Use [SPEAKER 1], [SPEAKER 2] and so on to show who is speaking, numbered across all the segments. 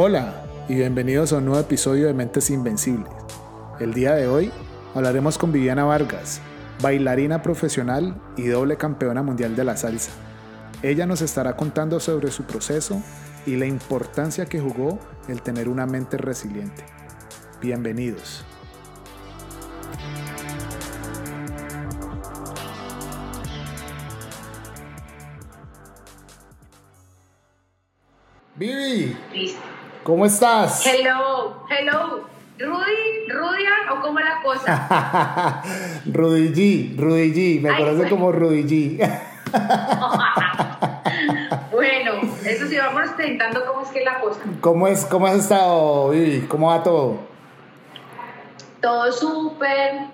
[SPEAKER 1] Hola y bienvenidos a un nuevo episodio de Mentes Invencibles. El día de hoy hablaremos con Viviana Vargas, bailarina profesional y doble campeona mundial de la salsa. Ella nos estará contando sobre su proceso y la importancia que jugó el tener una mente resiliente. Bienvenidos. ¿Cómo estás?
[SPEAKER 2] Hello, hello. Rudy, Rudian o cómo la cosa.
[SPEAKER 1] Rudy G, Rudy G, me
[SPEAKER 2] Ay,
[SPEAKER 1] conoce
[SPEAKER 2] bueno.
[SPEAKER 1] como Rudy G.
[SPEAKER 2] bueno, eso sí, vamos presentando cómo es que es la cosa.
[SPEAKER 1] ¿Cómo, es, ¿Cómo has estado, Vivi? ¿Cómo va todo?
[SPEAKER 2] Todo súper.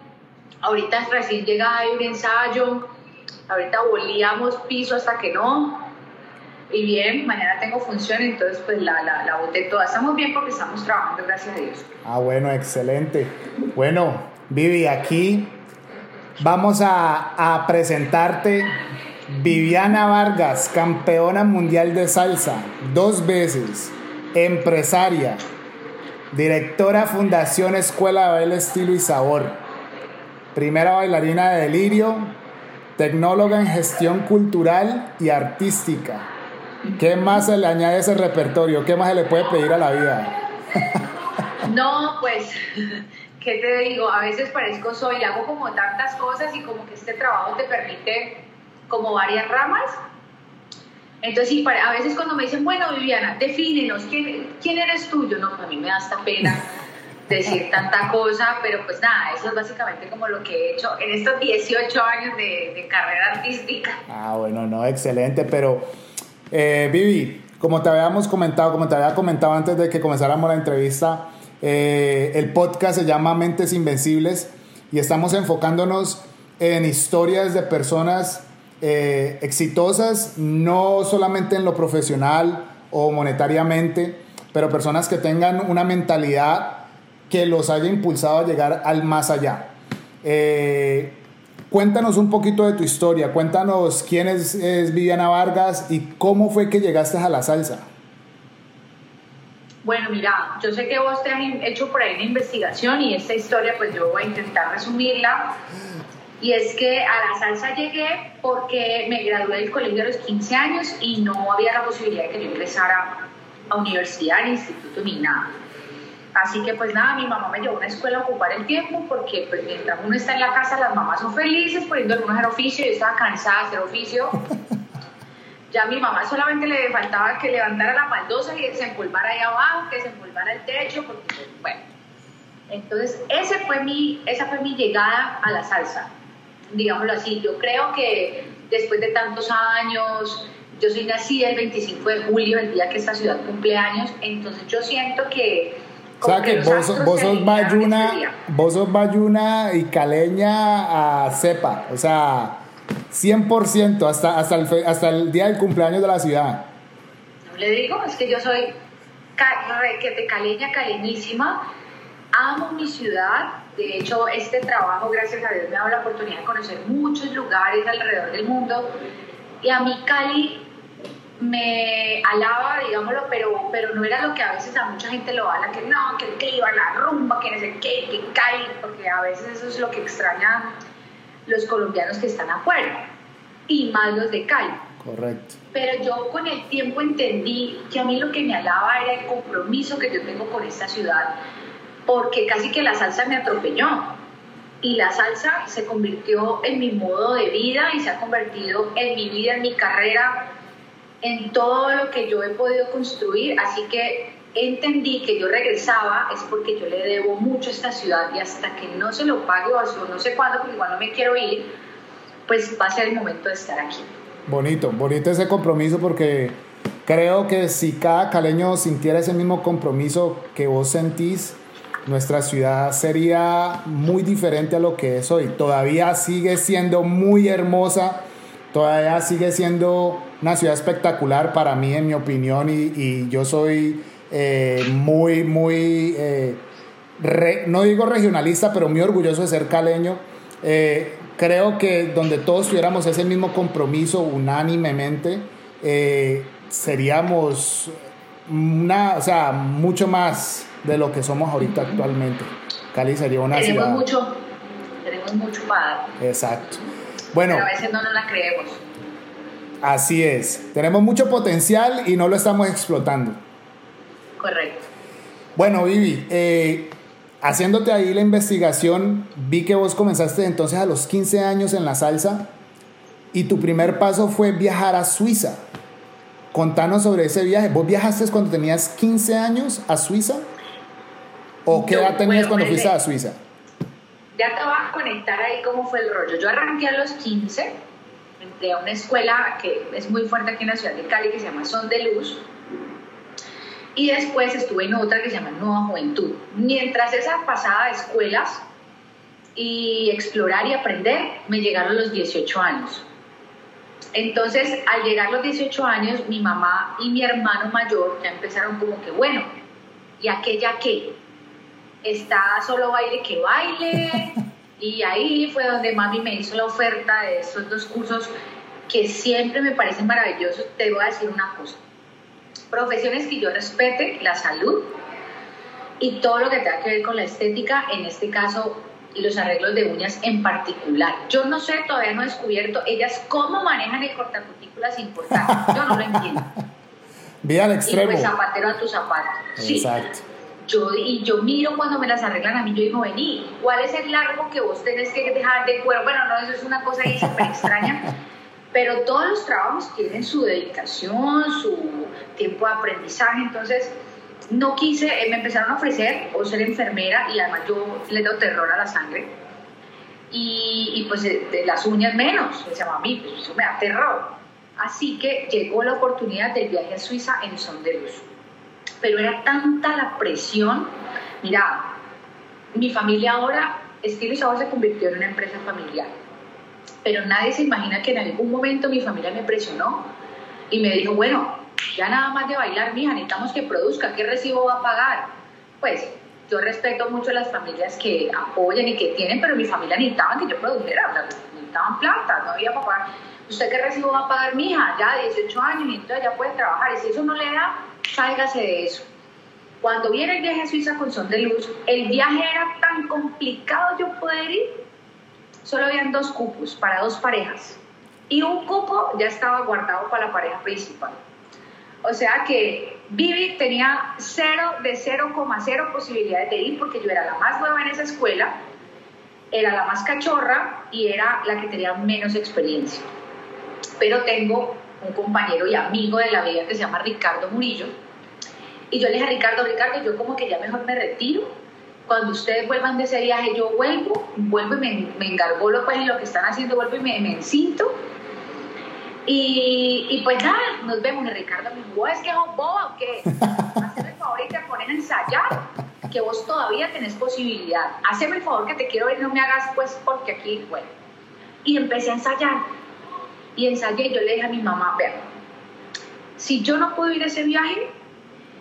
[SPEAKER 2] Ahorita recién llegada de un ensayo. Ahorita volíamos piso hasta que no. Y bien, mañana tengo función, entonces pues la, la, boté toda. Estamos bien porque estamos trabajando, gracias a Dios.
[SPEAKER 1] Ah, bueno, excelente. Bueno, Vivi, aquí vamos a, a presentarte Viviana Vargas, campeona mundial de salsa, dos veces, empresaria, directora Fundación Escuela de Baile Estilo y Sabor, primera bailarina de delirio, tecnóloga en gestión cultural y artística. ¿Qué más se le añade a ese repertorio? ¿Qué más se le puede pedir a la vida?
[SPEAKER 2] No, pues, ¿qué te digo? A veces parezco soy, hago como tantas cosas y como que este trabajo te permite como varias ramas. Entonces, sí, para- a veces cuando me dicen, bueno, Viviana, defínenos, ¿quién, quién eres tú? Yo no, a mí me da hasta pena decir tanta cosa, pero pues nada, eso es básicamente como lo que he hecho en estos 18 años de, de carrera artística.
[SPEAKER 1] Ah, bueno, no, excelente, pero eh, Vivi, como te habíamos comentado, como te había comentado antes de que comenzáramos la entrevista, eh, el podcast se llama Mentes Invencibles y estamos enfocándonos en historias de personas eh, exitosas, no solamente en lo profesional o monetariamente, pero personas que tengan una mentalidad que los haya impulsado a llegar al más allá. Cuéntanos un poquito de tu historia, cuéntanos quién es, Viviana Vargas y cómo fue que llegaste a la salsa.
[SPEAKER 2] Bueno, mira, yo sé que vos te has hecho por ahí una investigación y esta historia pues yo voy a intentar resumirla. Y es que a la salsa llegué porque me gradué del colegio a los 15 años y no había la posibilidad de que yo ingresara a universidad, ni instituto, ni nada. Así que pues nada, mi mamá me llevó a una escuela a ocupar el tiempo porque pues mientras uno está en la casa las mamás son felices poniendo algunos hacer oficio, yo estaba cansada de hacer oficio. Ya a mi mamá solamente le faltaba que levantara la baldosa y se empolvara ahí abajo, que se empolvara el techo, porque pues, bueno. Entonces, ese fue mi, esa fue mi llegada a la salsa, digámoslo así. Yo creo que después de tantos años, yo soy nacida el 25 de julio, el día que esta ciudad cumple años, entonces yo siento que...
[SPEAKER 1] O sea que vos, vos sos
[SPEAKER 2] día.
[SPEAKER 1] vos sos bayuna y caleña a cepa, o sea, 100% hasta, hasta, el, fe- hasta el día del cumpleaños de la ciudad.
[SPEAKER 2] No le digo, es que yo soy ca- requete caleña, caleñísima, amo mi ciudad. De hecho, este trabajo, gracias a Dios, me ha dado la oportunidad de conocer muchos lugares alrededor del mundo. Y a mí Cali me alaba, digámoslo, pero, pero no era lo que a veces a mucha gente lo ala, que no, que el clima, la rumba, que no sé qué, que Cali, porque a veces eso es lo que extrañan los colombianos que están afuera, y más los de Cali.
[SPEAKER 1] Correcto.
[SPEAKER 2] Pero yo con el tiempo entendí que a mí lo que me alaba era el compromiso que yo tengo con esta ciudad, porque casi que la salsa me atropelló. Y la salsa se convirtió en mi modo de vida y se ha convertido en mi vida, en mi carrera, en todo lo que yo he podido construir. Así que entendí que yo regresaba es porque yo le debo mucho a esta ciudad y hasta que no se lo pague o no sé cuándo, porque igual no me quiero ir, pues va a ser el momento de estar aquí.
[SPEAKER 1] Bonito, bonito ese compromiso porque creo que si cada caleño sintiera ese mismo compromiso que vos sentís, nuestra ciudad sería muy diferente a lo que es hoy. Todavía sigue siendo muy hermosa, todavía sigue siendo una ciudad espectacular para mí, en mi opinión, y, y yo soy eh, muy, muy, eh, re- no digo regionalista, pero muy orgulloso de ser caleño. Eh, creo que donde todos tuviéramos ese mismo compromiso unánimemente, seríamos una, o sea, mucho más de lo que somos ahorita actualmente. Cali sería una
[SPEAKER 2] tenemos
[SPEAKER 1] ciudad.
[SPEAKER 2] Mucho, tenemos mucho para dar.
[SPEAKER 1] Exacto. Bueno.
[SPEAKER 2] Pero a veces no nos la creemos.
[SPEAKER 1] Así es. Tenemos mucho potencial y no lo estamos explotando.
[SPEAKER 2] Correcto.
[SPEAKER 1] Bueno, Vivi, eh, haciéndote ahí la investigación, vi que vos comenzaste entonces a los 15 años en la salsa y tu primer paso fue viajar a Suiza. Contanos sobre ese viaje. ¿Vos viajaste cuando tenías 15 años a Suiza? ¿O qué
[SPEAKER 2] Yo,
[SPEAKER 1] edad tenías
[SPEAKER 2] bueno,
[SPEAKER 1] cuando fuiste a Suiza?
[SPEAKER 2] Ya te voy a conectar ahí cómo fue el rollo. Yo arranqué a los 15, a una escuela que es muy fuerte aquí en la ciudad de Cali, que se llama Son de Luz. Y después estuve en otra que se llama Nueva Juventud. Mientras esa pasada de escuelas y explorar y aprender, me llegaron los 18 años. Entonces, al llegar los 18 años, mi mamá y mi hermano mayor ya empezaron como que, bueno, ¿y aquella qué? Está solo baile que baile. Y ahí fue donde mami me hizo la oferta de estos dos cursos que siempre me parecen maravillosos. Te voy a decir una cosa. Profesiones que yo respete, la salud y todo lo que tenga que ver con la estética, en este caso los arreglos de uñas en particular. Yo no sé, todavía no he descubierto ellas cómo manejan el cortacutículas importante. Yo no lo entiendo.
[SPEAKER 1] Vida al
[SPEAKER 2] Y
[SPEAKER 1] extremo.
[SPEAKER 2] pues zapatero a tu zapato. Sí. Yo, y yo miro cuando me las arreglan a mí, yo digo, vení, ¿cuál es el largo que vos tenés que dejar de cuero? Bueno, no, eso es una cosa ahí súper extraña, pero todos los trabajos tienen su dedicación, su tiempo de aprendizaje, entonces no quise, eh, me empezaron a ofrecer o ser enfermera y además yo le doy terror a la sangre y, pues eh, de las uñas menos, me llama a mí, pues eso me da terror. Así que llegó la oportunidad del viaje a Suiza en Son de Luz pero era tanta la presión. Mira, mi familia ahora, Estilo Sabor se convirtió en una empresa familiar, pero nadie se imagina que en algún momento mi familia me presionó y me dijo, bueno, ya nada más de bailar, mija, necesitamos que produzca, ¿qué recibo va a pagar? Pues yo respeto mucho a las familias que apoyan y que tienen, pero mi familia necesitaba que yo produjera, o sea, necesitaban plata, no había pagar. ¿Usted qué recibo va a pagar, mija? Ya 18 años y entonces ya puede trabajar. Y si eso no le da, sálgase de eso. Cuando viene el viaje a Suiza con Son de Luz, el viaje era tan complicado yo poder ir. Solo habían dos cupos para dos parejas. Y un cupo ya estaba guardado para la pareja principal. O sea que Vivi tenía cero de 0,0 posibilidades de ir porque yo era la más nueva en esa escuela, era la más cachorra y era la que tenía menos experiencia. Pero tengo un compañero y amigo de la vida que se llama Ricardo Murillo. Y yo le dije a Ricardo, Ricardo, yo como que ya mejor me retiro. Cuando ustedes vuelvan de ese viaje, yo vuelvo, vuelvo y me, me engargolo pues en lo que están haciendo, vuelvo y me, me encinto. Y, y pues nada, nos vemos. Y Ricardo me dijo, "¿Vos es que sos boba o qué? Hazme el favor y te ponen a ensayar, que vos todavía tenés posibilidad. Haceme el favor que te quiero ver y no me hagas pues porque aquí, bueno. Y empecé a ensayar. Y ensayé, yo le dije a mi mamá, vean, si yo no puedo ir a ese viaje,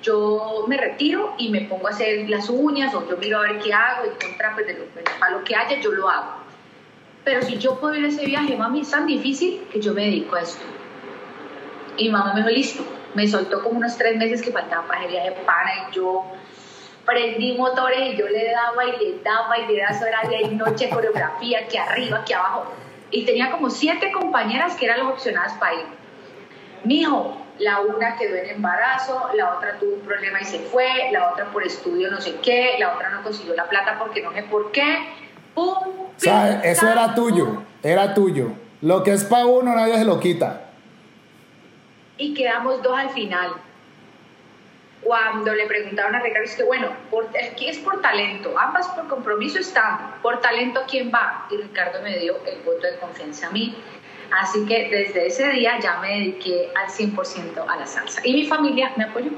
[SPEAKER 2] yo me retiro y me pongo a hacer las uñas o yo miro a ver qué hago y contra, pues, de lo, para lo que haya yo lo hago. Pero si yo puedo ir a ese viaje, mami, es tan difícil que yo me dedico a esto. Y mamá me dijo, listo. Me soltó como unos tres meses que faltaba para el viaje pana y yo prendí motores y yo le daba y le daba y le daba, día y noche, coreografía, aquí arriba, aquí abajo. Y tenía como siete compañeras que eran las opcionadas para ir. Mijo, la una quedó en embarazo, la otra tuvo un problema y se fue, la otra por estudio no sé qué, la otra no consiguió la plata porque no sé por qué. ¡Pum!
[SPEAKER 1] Eso era tuyo, era tuyo. Lo que es para uno nadie se lo quita.
[SPEAKER 2] y quedamos dos al final. Cuando le preguntaron a Ricardo, es que bueno, por, aquí es por talento, ambas por compromiso están, por talento ¿quién va? Y Ricardo me dio el voto de confianza a mí. Así que desde ese día ya me dediqué al 100% a la salsa. Y mi familia me apoyó.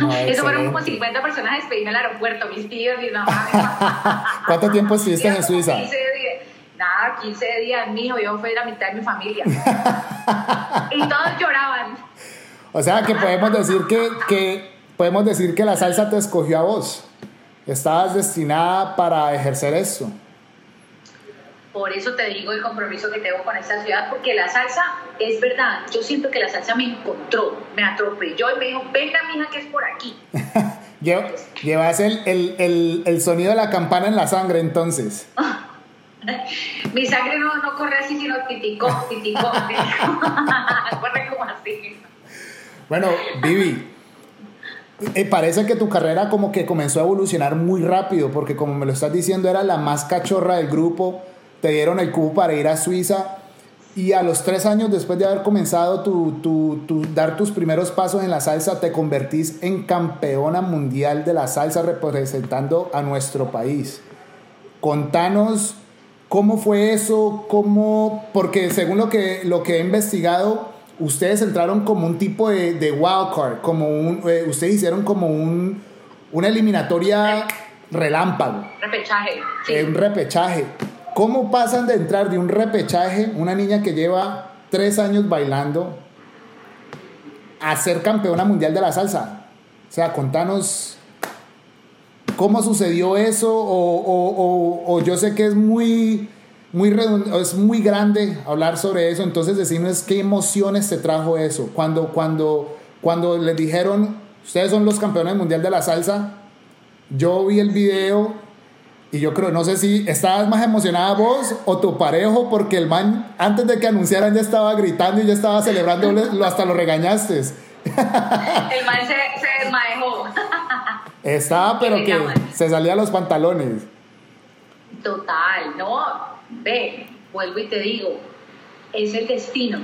[SPEAKER 1] No,
[SPEAKER 2] Eso fueron como
[SPEAKER 1] excelente.
[SPEAKER 2] 50 personas despedirme al aeropuerto, mis tíos, mi mamá, mi papá.
[SPEAKER 1] ¿Cuánto tiempo estuviste en Suiza?
[SPEAKER 2] 15 días. Nada, 15 días, mijo, yo fui la mitad de mi familia. y todos lloraban.
[SPEAKER 1] O sea que podemos decir que, que podemos decir que la salsa te escogió a vos. Estabas destinada para ejercer esto.
[SPEAKER 2] Por eso te digo el compromiso que tengo con esta ciudad, porque la salsa, es verdad, yo siento que la salsa me encontró, me atropelló y me dijo, venga, mija, que es por aquí.
[SPEAKER 1] Llevas el, el, el, el, sonido de la campana en la sangre, entonces.
[SPEAKER 2] Mi sangre no, no corre así, sino titicó, titicó, corre como así.
[SPEAKER 1] Bueno, Vivi, eh, parece que tu carrera como que comenzó a evolucionar muy rápido, porque como me lo estás diciendo, era la más cachorra del grupo, te dieron el cubo para ir a Suiza, y a los tres años después de haber comenzado tu, tu, tu, dar tus primeros pasos en la salsa, te convertís en campeona mundial de la salsa representando a nuestro país. Contanos cómo fue eso, cómo, porque según lo que, lo que he investigado, ustedes entraron como un tipo de, de wildcard, como un, eh, ustedes hicieron como un, una eliminatoria relámpago.
[SPEAKER 2] Repechaje.
[SPEAKER 1] Eh, un repechaje. ¿Cómo pasan de entrar de un repechaje, una niña que lleva tres años bailando, a ser campeona mundial de la salsa? O sea, contanos cómo sucedió eso, o, o, o, yo sé que es muy, muy, es muy grande hablar sobre eso, entonces decirnos qué emociones te trajo eso. Cuando, cuando, cuando les dijeron, ustedes son los campeones mundial de la salsa, yo vi el video y yo creo, no sé si estabas más emocionada vos o tu parejo, porque el man, antes de que anunciaran, ya estaba gritando y ya estaba celebrando, hasta lo regañaste.
[SPEAKER 2] El man se, se desmadejó.
[SPEAKER 1] Estaba, pero que se salía los pantalones.
[SPEAKER 2] Total, no. Ve, vuelvo y te digo, es el destino.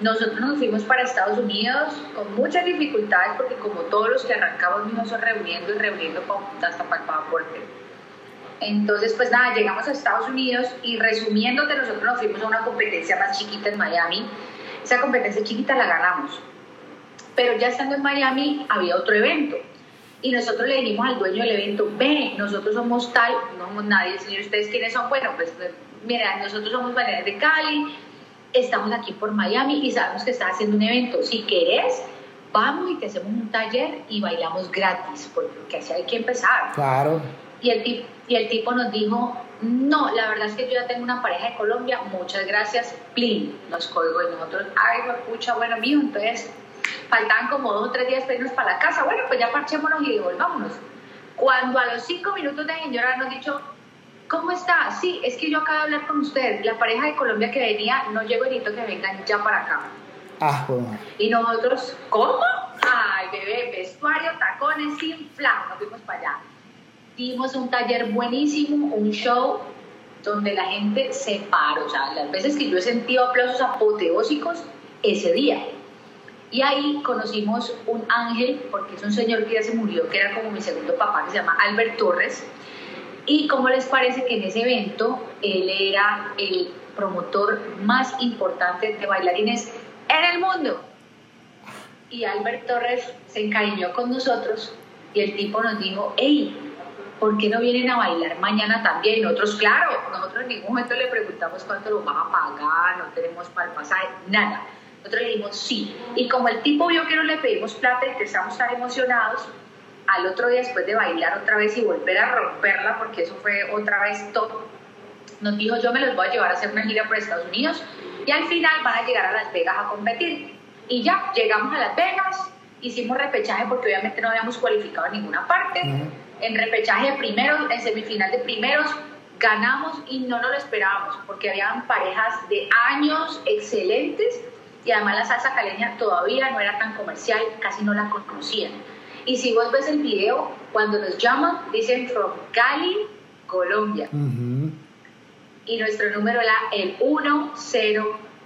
[SPEAKER 2] Nosotros nos fuimos para Estados Unidos con muchas dificultades, porque como todos los que arrancamos, nos reuniendo y reuniendo hasta para el pasaporte entonces, pues nada, llegamos a Estados Unidos y resumiéndote, nosotros nos fuimos a una competencia más chiquita en Miami. Esa competencia chiquita la ganamos. Pero ya estando en Miami había otro evento. Y nosotros le dijimos al dueño del evento, ve, nosotros somos tal, no somos nadie, señor, ¿ustedes quiénes son? Bueno, pues mira, nosotros somos Valeria de Cali, estamos aquí por Miami y sabemos que está haciendo un evento. Si querés, vamos y te hacemos un taller y bailamos gratis, porque así hay que empezar.
[SPEAKER 1] Claro.
[SPEAKER 2] Y el, tipo, y el tipo nos dijo, no, la verdad es que yo ya tengo una pareja de Colombia, muchas gracias, plin, nos colgó y nosotros, ay, pucha, bueno, mío, entonces faltaban como dos o tres días para irnos para la casa, bueno, pues ya parchémonos y devolvámonos. Cuando a los cinco minutos de señora nos dicho, ¿cómo está? Sí, es que yo acabo de hablar con usted, la pareja de Colombia que venía, no llegó y necesito que vengan ya para acá.
[SPEAKER 1] Ah, bueno.
[SPEAKER 2] Y nosotros, ¿cómo? Ay, bebé, vestuario, tacones, sin flan, nos fuimos para allá dimos un taller buenísimo, un show donde la gente se paró, o sea, las veces que yo he sentido aplausos apoteósicos, ese día. Y ahí conocimos un ángel, porque es un señor que ya se murió, que era como mi segundo papá, que se llama Albert Torres. Y cómo les parece que en ese evento él era el promotor más importante de bailarines en el mundo. Y Albert Torres se encariñó con nosotros y el tipo nos dijo, hey, ¿por qué no vienen a bailar mañana también? Nosotros, claro, nosotros en ningún momento le preguntamos cuánto lo van a pagar, no tenemos para el pasaje, nada. Nosotros le dijimos sí. Y como el tipo vio que no le pedimos plata y que estamos tan emocionados, al otro día después de bailar otra vez y volver a romperla, porque eso fue otra vez todo, nos dijo yo me los voy a llevar a hacer una gira por Estados Unidos y al final van a llegar a Las Vegas a competir. Y ya, llegamos a Las Vegas, hicimos repechaje porque obviamente no habíamos cualificado en ninguna parte en repechaje de primeros, en semifinal de primeros, ganamos y no nos lo esperábamos, porque habían parejas de años excelentes y además la salsa caleña todavía no era tan comercial, casi no la conocían. Y si vos ves el video, cuando nos llaman, dicen from Cali, Colombia. Y nuestro número era el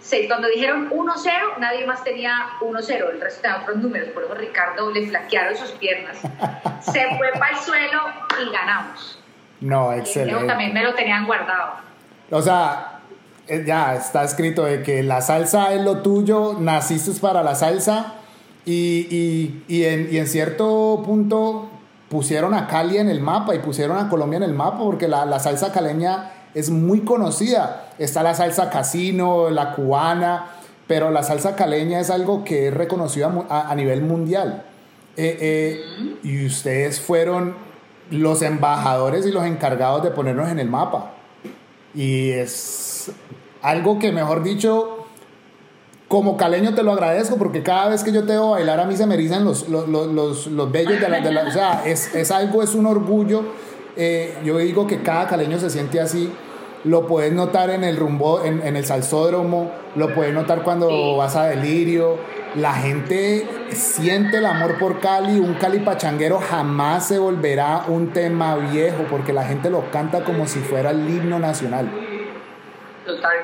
[SPEAKER 2] 1-0 cuando dijeron 1-0, nadie más tenía 1-0, el resto tenía otros números, por eso Ricardo le flaquearon sus piernas. Se fue para el suelo y ganamos.
[SPEAKER 1] No, excelente.
[SPEAKER 2] también me lo tenían guardado.
[SPEAKER 1] O sea, eh, ya está escrito de que la salsa es lo tuyo, naciste para la salsa y, y, y, en, y en cierto punto pusieron a Cali en el mapa y pusieron a Colombia en el mapa porque la, la salsa caleña es muy conocida. Está la salsa casino, la cubana, pero la salsa caleña es algo que es reconocido a, nivel mundial. Eh, eh, y ustedes fueron los embajadores y los encargados de ponernos en el mapa. Y es algo que, mejor dicho, como caleño te lo agradezco porque cada vez que yo te veo bailar a mí se me erizan los, los, los, los, vellos de la, de la... O sea, es, es, algo, es un orgullo. Eh, yo digo que cada caleño se siente así. Lo puedes notar en el rumbo, en, en el salsódromo, lo puedes notar cuando vas a delirio. La gente siente el amor por Cali. Un Cali pachanguero jamás se volverá un tema viejo porque la gente lo canta como si fuera el himno nacional.
[SPEAKER 2] Total.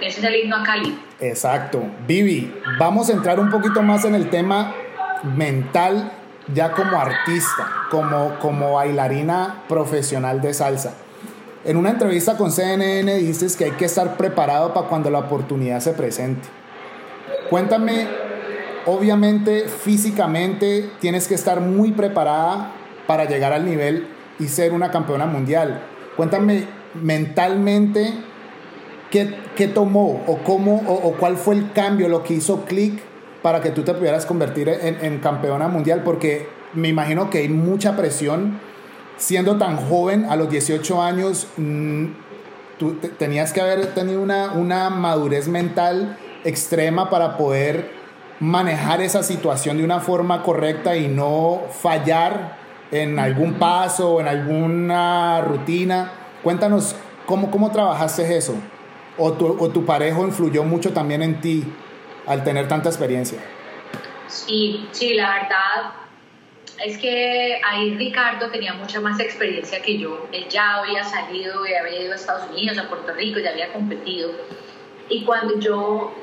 [SPEAKER 2] Ese es el himno a Cali.
[SPEAKER 1] Exacto. Vivi, vamos a entrar un poquito más en el tema mental ya como artista, como, como bailarina profesional de salsa. En una entrevista con CNN dices que hay que estar preparado para cuando la oportunidad se presente. Cuéntame, obviamente físicamente tienes que estar muy preparada para llegar al nivel y ser una campeona mundial. Cuéntame mentalmente qué, qué tomó o cómo o, cuál fue el cambio, lo que hizo clic para que tú te pudieras convertir en, campeona mundial, porque me imagino que hay mucha presión siendo tan joven, a los 18 años, mm, tú tenías que haber tenido una, una madurez mental extrema para poder manejar esa situación de una forma correcta y no fallar en algún paso o en alguna rutina. Cuéntanos cómo, cómo trabajaste eso. O tu, o tu pareja influyó mucho también en ti al tener tanta experiencia.
[SPEAKER 2] Sí, sí, la verdad es que ahí Ricardo tenía mucha más experiencia que yo. Él ya había salido, había ido a Estados Unidos, a Puerto Rico, ya había competido. Y cuando yo,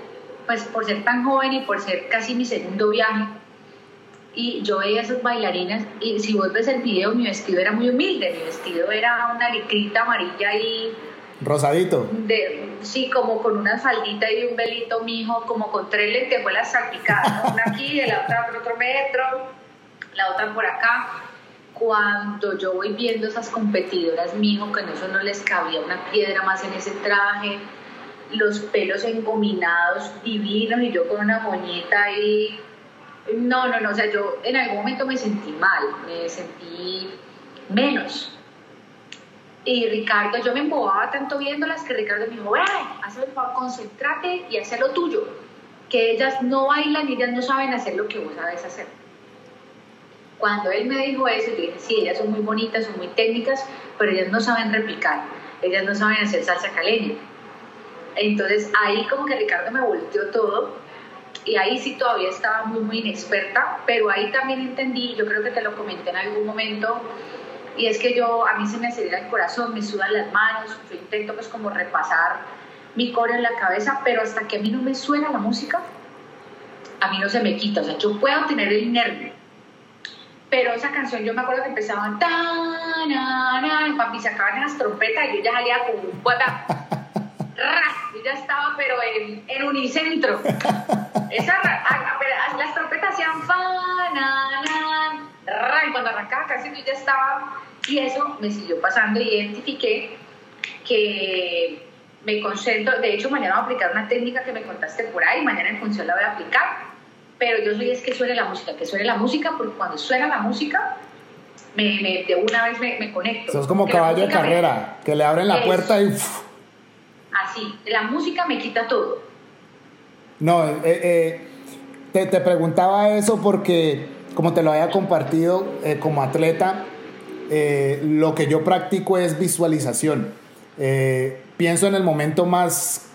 [SPEAKER 2] pues por ser tan joven y por ser casi mi segundo viaje, y yo veía esas bailarinas, y si vos ves el video, mi vestido era muy humilde, mi vestido era una licrita amarilla y...
[SPEAKER 1] Rosadito.
[SPEAKER 2] Sí, como con una faldita y un velito mijo, como con tres lentejuelas salpicadas, una aquí la otra por otro metro la otra por acá. Cuando yo voy viendo esas competidoras, mijo, que en eso no les cabía una piedra más en ese traje, los pelos engominados, divinos, y yo con una moñita ahí. No, no, no, o sea, yo en algún momento me sentí mal, me sentí menos. Y Ricardo, yo me embobaba tanto viéndolas que Ricardo me dijo, hazme el favor, concéntrate y haz lo tuyo. Que ellas no bailan y ellas no saben hacer lo que vos sabes hacer. Cuando él me dijo eso, yo dije, sí, ellas son muy bonitas, son muy técnicas, pero ellas no saben replicar, ellas no saben hacer salsa caleña. Entonces ahí como que Ricardo me volteó todo y ahí sí todavía estaba muy, muy inexperta, pero ahí también entendí, yo creo que te lo comenté en algún momento, y es que yo, a mí se me acelera el corazón, me sudan las manos, yo intento pues como repasar mi coro en la cabeza, pero hasta que a mí no me suena la música, a mí no se me quita, o sea, yo puedo tener el nervio, pero esa canción yo me acuerdo que empezaba tan, y papi sacaban las trompetas y yo ya salía como un guata. Yo ya estaba, pero en, en unicentro. Esa, las trompetas hacían fa, y cuando arrancaba casi yo ya estaba. Y eso me siguió pasando y identifiqué que me concentro. De hecho, mañana voy a aplicar una técnica que me contaste por ahí. Mañana en función la voy a aplicar pero yo soy es que suene la música, que suene la música, porque cuando suena la música, me, me de una vez me, me conecto.
[SPEAKER 1] Eso es como caballo de carrera, que le abren la puerta y...
[SPEAKER 2] Así, la música me quita todo.
[SPEAKER 1] No, eh, eh, te, te, preguntaba eso porque, como te lo había compartido eh, como atleta, lo que yo practico es visualización. pienso en el momento más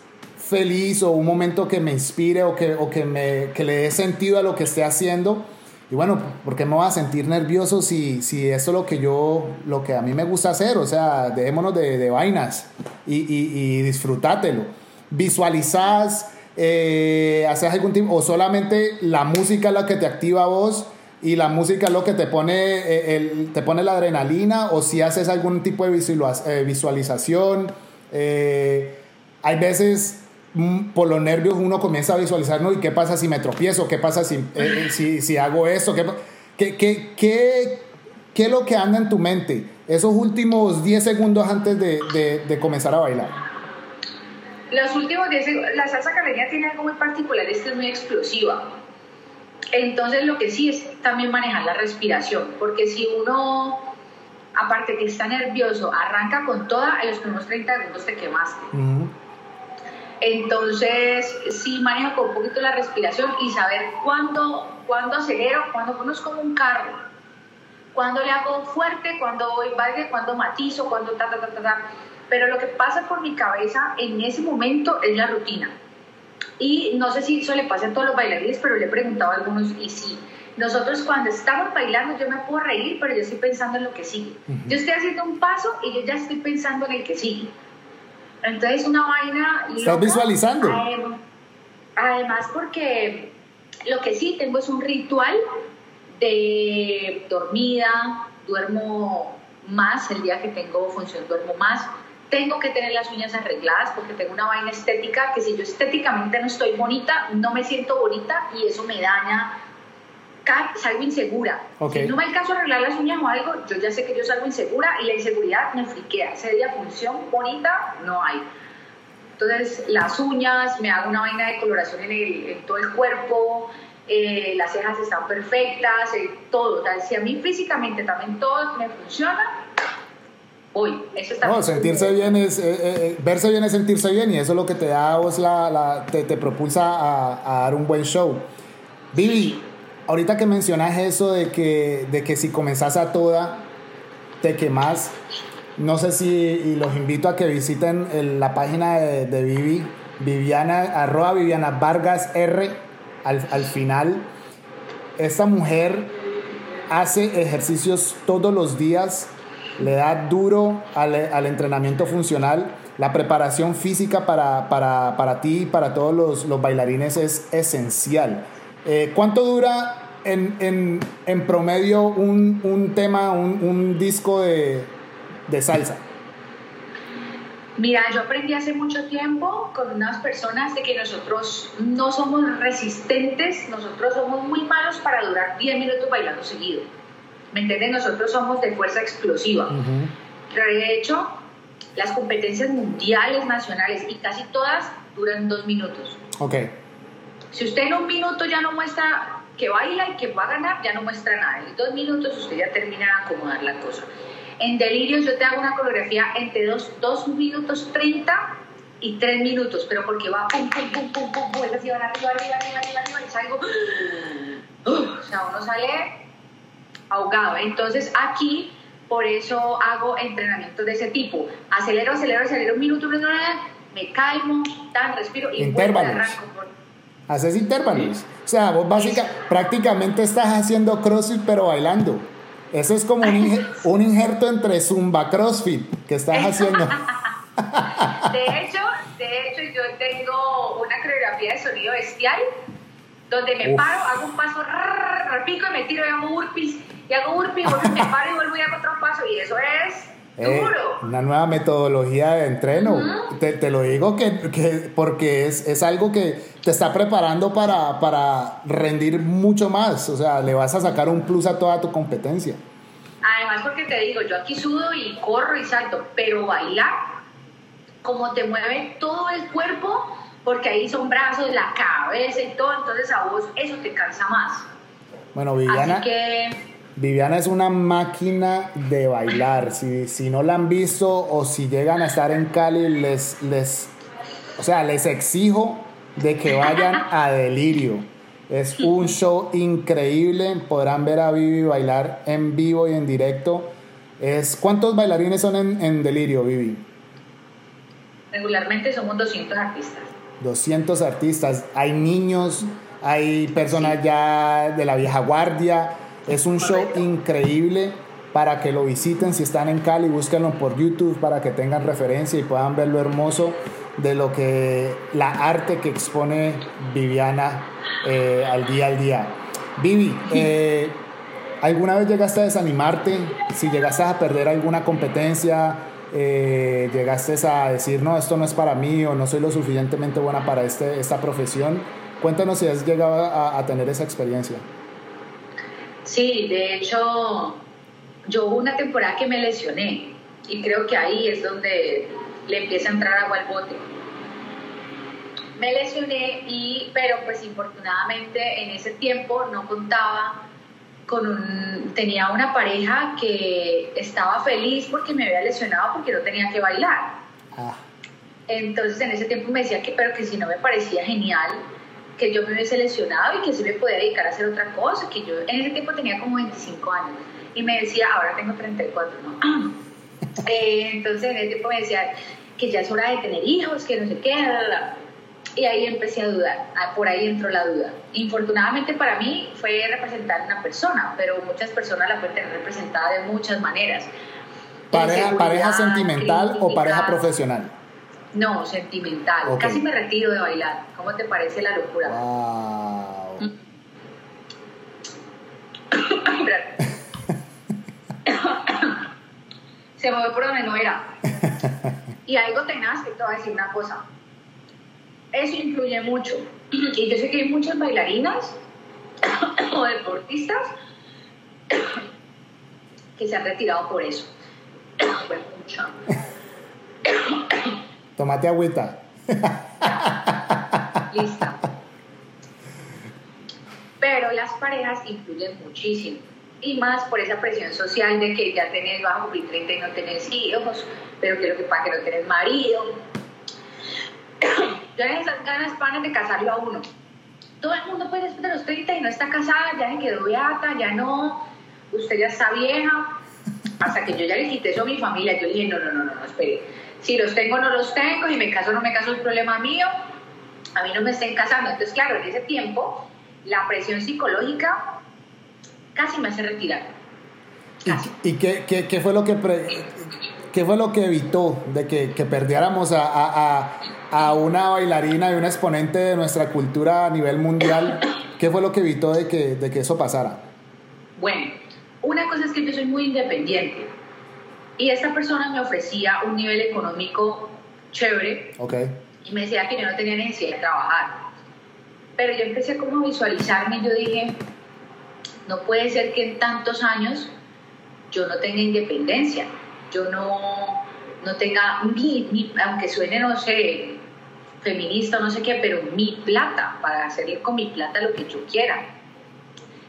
[SPEAKER 1] feliz o un momento que me inspire o que, o que, me, que le dé sentido a lo que esté haciendo. Y bueno, ¿por qué me voy a sentir nervioso si, si eso es lo que yo, lo que a mí me gusta hacer? O sea, dejémonos de, de vainas y, y, y disfrutátelo. Visualizás, eh, haces algún tipo, o solamente la música es la que te activa a vos y la música es lo que te pone, eh, el, te pone la adrenalina, o si haces algún tipo de eh, visualización. hay veces Mm, por los nervios uno comienza a visualizar, ¿no? ¿Y qué pasa si me tropiezo? ¿Qué pasa si, eh, si, si, hago esto? ¿Qué, qué, qué, qué, es lo que anda en tu mente esos últimos 10 segundos antes de, de, de, comenzar a bailar?
[SPEAKER 2] Los últimos 10 segundos, la salsa caleña tiene algo muy particular, es que es muy explosiva. Entonces lo que sí es también manejar la respiración, porque si uno aparte que está nervioso, arranca con toda, en los primeros 30 segundos te quemaste. Entonces, sí manejo con un poquito la respiración y saber cuándo, cuándo acelero, cuándo uno es como un carro, cuándo le hago fuerte, cuándo voy baile, cuándo matizo, cuándo ta, ta, ta, ta, ta. Pero lo que pasa por mi cabeza en ese momento es la rutina. Y no sé si eso le pasa a todos los bailarines, pero le he preguntado a algunos y sí. Nosotros cuando estamos bailando yo me puedo reír, pero yo estoy pensando en lo que sigue. Yo estoy haciendo un paso y yo ya estoy pensando en el que sigue. Entonces una vaina...
[SPEAKER 1] ¿Estás visualizando?
[SPEAKER 2] Además, porque lo que sí tengo es un ritual de dormida, duermo más, el día que tengo función duermo más, tengo que tener las uñas arregladas porque tengo una vaina estética que si yo estéticamente no estoy bonita, no me siento bonita y eso me daña salgo insegura. Si no me alcanzo a arreglar las uñas o algo, yo ya sé que yo salgo insegura y la inseguridad me friquea. Ese día función bonita no hay. Entonces, las uñas, me hago una vaina de coloración en, el, todo el cuerpo, eh, las cejas están perfectas, eh, todo. si a mí físicamente también todo me funciona, voy. Eso está
[SPEAKER 1] no, sentirse bien es, eh, verse bien es sentirse bien y eso es lo que te da, vos la, la, te, te propulsa a, a dar un buen show. Vivi, ahorita que mencionas eso de que, de que si comenzás a toda, te quemas. No sé si, y los invito a que visiten la página de, de Vivi, Viviana, arroba Viviana Vargas R, al, al final. Esta mujer hace ejercicios todos los días, le da duro al, al entrenamiento funcional. La preparación física para, para, para ti y para todos los, los bailarines es esencial. Eh, ¿Cuánto dura en, en, en promedio un, un tema, un, un disco de, de, salsa?
[SPEAKER 2] Mira, yo aprendí hace mucho tiempo con unas personas de que nosotros no somos resistentes, nosotros somos muy malos para durar 10 minutos bailando seguido. ¿Me entiendes? Nosotros somos de fuerza explosiva. De hecho, las competencias mundiales, nacionales y casi todas duran dos minutos.
[SPEAKER 1] Ok.
[SPEAKER 2] Si usted en un minuto ya no muestra que baila y que va a ganar, ya no muestra nada. En dos minutos usted ya termina de acomodar la cosa. En delirios yo te hago una coreografía entre dos, minutos 30 y tres minutos, pero porque va pum, pum, pum, pum, pum, pum, así van arriba, arriba, arriba, arriba, arriba, y salgo, o sea, uno sale ahogado. Entonces aquí, por eso hago entrenamientos de ese tipo. Acelero, acelero, acelero un minuto, me calmo, tan, respiro y vuelvo arranco
[SPEAKER 1] haces intervalos. O sea, vos básicamente prácticamente estás haciendo CrossFit pero bailando. Eso es como un, un injerto entre Zumba CrossFit que estás haciendo.
[SPEAKER 2] De hecho, de hecho, yo tengo una coreografía de sonido bestial donde me paro, hago un paso, repico y me tiro hago burpees, y hago burpees, y me paro y vuelvo y hago otro paso, y eso es eh,
[SPEAKER 1] una nueva metodología de entreno. te, te, lo digo que, que porque es, es, algo que te está preparando para, para rendir mucho más. O sea, le vas a sacar un plus a toda tu competencia.
[SPEAKER 2] Además, porque te digo, yo aquí sudo y corro y salto, pero bailar, como te mueve todo el cuerpo, porque ahí son brazos, la cabeza y todo, entonces a vos eso te cansa más.
[SPEAKER 1] Bueno, Viviana.
[SPEAKER 2] Así que
[SPEAKER 1] Viviana es una máquina de bailar. Si, si, no la han visto o si llegan a estar en Cali, les, les, o sea, les exijo de que vayan a Delirio. Es un show increíble. Podrán ver a Vivi bailar en vivo y en directo. Es, ¿Cuántos bailarines son en, en Delirio, Vivi?
[SPEAKER 2] Regularmente somos 200 artistas.
[SPEAKER 1] 200 artistas. Hay niños, hay personas ya de la vieja guardia es un show increíble para que lo visiten si están en Cali, búsquenlo por YouTube para que tengan referencia y puedan ver lo hermoso de lo que la arte que expone Viviana eh, al día al día. Vivi, eh, ¿alguna vez llegaste a desanimarte? Si llegaste a perder alguna competencia, eh, llegaste a decir, no, esto no es para mí o no soy lo suficientemente buena para este, esta profesión, cuéntanos si has llegado a tener esa experiencia.
[SPEAKER 2] Sí, de hecho, yo hubo una temporada que me lesioné y creo que ahí es donde le empieza a entrar agua al bote. Me lesioné y, pero pues infortunadamente en ese tiempo no contaba con un, tenía una pareja que estaba feliz porque me había lesionado porque no tenía que bailar. Ah. Entonces en ese tiempo me decía que, pero que si no me parecía genial que yo me hubiese lesionado y que sí me podía dedicar a hacer otra cosa, que yo en ese tiempo tenía como 25 años y me decía, ahora tengo 34, ¿no? Eh, entonces en ese tiempo me decía que ya es hora de tener hijos, que no sé qué, y ahí empecé a dudar, ah, por ahí entró la duda. Infortunadamente para mí fue representar una persona, pero muchas personas la pueden tener representada de muchas maneras.
[SPEAKER 1] ¿Pareja, pareja sentimental o pareja profesional?
[SPEAKER 2] No, sentimental. Casi me retiro de bailar. ¿Cómo te parece la locura?
[SPEAKER 1] Wow.
[SPEAKER 2] Se me por donde no era. Y algo tenaz que te voy a decir una cosa. Eso influye mucho. Y yo sé que hay muchas bailarinas o deportistas que se han retirado por eso.
[SPEAKER 1] Tomate agüita.
[SPEAKER 2] Lista. Pero las parejas influyen muchísimo. Y más por esa presión social de que ya tenés bajo cumplir 30 y no tenés hijos, pero que lo que pasa que no tenés marido. En esas ganas panas de casarlo a uno. Todo el mundo puede después de los 30 y no está casada, ya se quedó beata, ya no, usted ya está vieja. Hasta que yo ya le quité eso a mi familia, yo dije, no, no, no, no, no, espere si los tengo, no los tengo, y me caso, no me caso, es problema mío. A mí no me estén casando. Entonces, claro, en ese tiempo, la presión psicológica casi me hace retirar.
[SPEAKER 1] ¿Y, qué, qué, qué, fue lo que qué fue lo que evitó de que, que perdiéramos a, a, a, una bailarina y una exponente de nuestra cultura a nivel mundial? ¿Qué fue lo que evitó de que, de que eso pasara?
[SPEAKER 2] Bueno, una cosa es que yo soy muy independiente. Y esta persona me ofrecía un nivel económico chévere.
[SPEAKER 1] Okay.
[SPEAKER 2] Y me decía que yo no tenía necesidad de trabajar. Pero yo empecé como a visualizarme y yo dije, no puede ser que en tantos años yo no tenga independencia, yo no, no tenga mi, aunque suene, no sé, feminista o no sé qué, pero mi plata, para hacer con mi plata lo que yo quiera.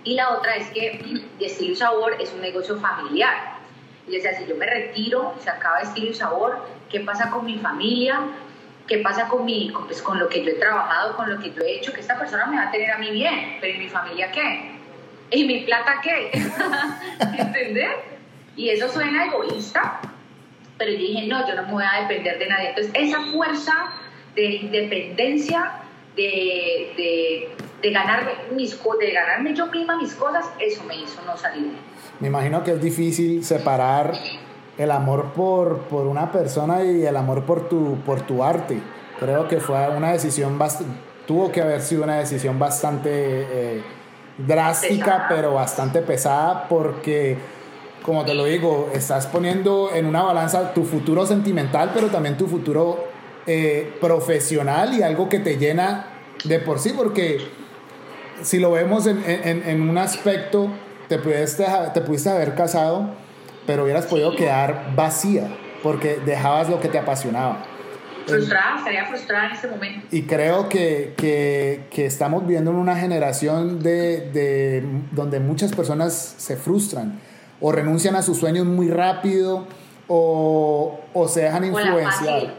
[SPEAKER 2] Y la otra es que de estilo y sabor es un negocio familiar. Y decía, si yo me retiro, se acaba estilo y sabor, ¿qué pasa con mi familia? ¿Qué pasa con, mi, con, pues, con lo que yo he trabajado, con lo que yo he hecho? Que esta persona me va a tener a mí bien, pero ¿y mi familia qué? ¿Y mi plata qué? ¿Entender? Y eso suena egoísta, pero yo dije, no, yo no me voy a depender de nadie. Entonces, esa fuerza de independencia, de, de, de, ganarme, mis, de ganarme yo misma mis cosas, eso me hizo no salir
[SPEAKER 1] me imagino que es difícil separar el amor por, por una persona y el amor por tu, por tu arte. Creo que fue una decisión tuvo que haber sido una decisión bastante eh, drástica, pero bastante pesada porque, como te lo digo, estás poniendo en una balanza tu futuro sentimental, pero también tu futuro eh, profesional y algo que te llena de por sí, porque si lo vemos en, en, en un aspecto te pudiste, te pudiste haber casado, pero hubieras podido quedar vacía porque dejabas lo que te apasionaba.
[SPEAKER 2] Frustrada, estaría frustrada en ese momento.
[SPEAKER 1] Y creo que, que, que estamos viviendo en una generación de, de, donde muchas personas se frustran o renuncian a sus sueños muy rápido o, o se dejan influenciar.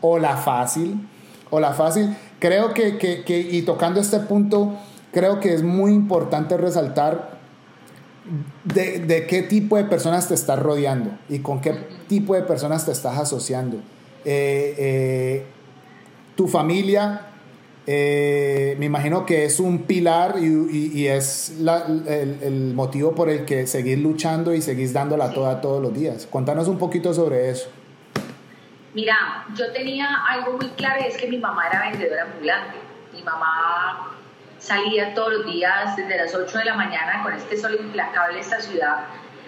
[SPEAKER 1] O la fácil. O la fácil. Creo que, que, que, y tocando este punto, creo que es muy importante resaltar de, de, qué tipo de personas te estás rodeando y con qué tipo de personas te estás asociando. Eh, eh, tu familia, eh, me imagino que es un pilar y, y, es la, el, el, motivo por el que seguís luchando y seguís dándola toda todos los días. Contanos un poquito sobre eso.
[SPEAKER 2] Mira, yo tenía algo muy claro es que mi mamá era vendedora ambulante. Mi mamá salía todos los días desde las 8 de la mañana con este sol implacable esta ciudad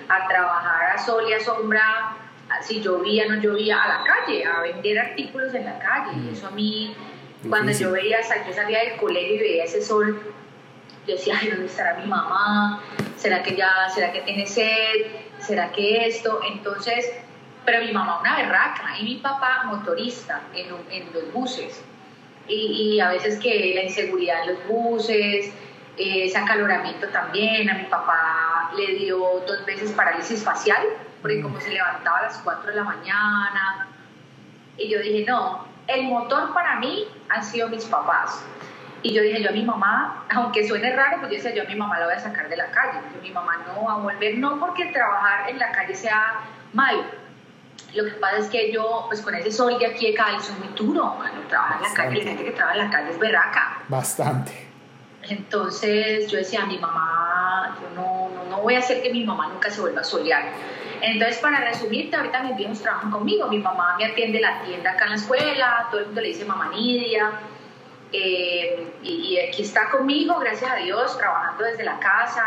[SPEAKER 2] a trabajar a sol y a sombra, si llovía, no llovía, a la calle, a vender artículos en la calle. Y eso a mí, cuando yo veía, yo salía del colegio y veía ese sol, yo decía, ay, ¿dónde estará mi mamá? ¿Será que ya, será que tiene sed? ¿Será que esto? Entonces, pero mi mamá una berraca y mi papá motorista en, en los buses y, a veces que la inseguridad en los buses, eh, ese acaloramiento también. A mi papá le dio dos veces parálisis facial, porque mm. como se levantaba a las 4 de la mañana. Y yo dije, no, el motor para mí han sido mis papás. Y yo dije, yo a mi mamá, aunque suene raro, pues yo decía, yo a mi mamá la voy a sacar de la calle. Yo, mi mamá no va a volver, no porque trabajar en la calle sea malo. Lo que pasa es que yo, pues con ese sol de aquí de Cali, soy muy duro, mano. Trabajar en la calle, la gente que trabaja en la calle es berraca.
[SPEAKER 1] Bastante.
[SPEAKER 2] Entonces yo decía a mi mamá, yo no, no, no voy a hacer que mi mamá nunca se vuelva a solear. Entonces, para resumirte, ahorita mis viejos trabajan conmigo. Mi mamá me atiende la tienda acá en la escuela, todo el mundo le dice mamá Nidia. Eh, y, aquí está conmigo, gracias a Dios, trabajando desde la casa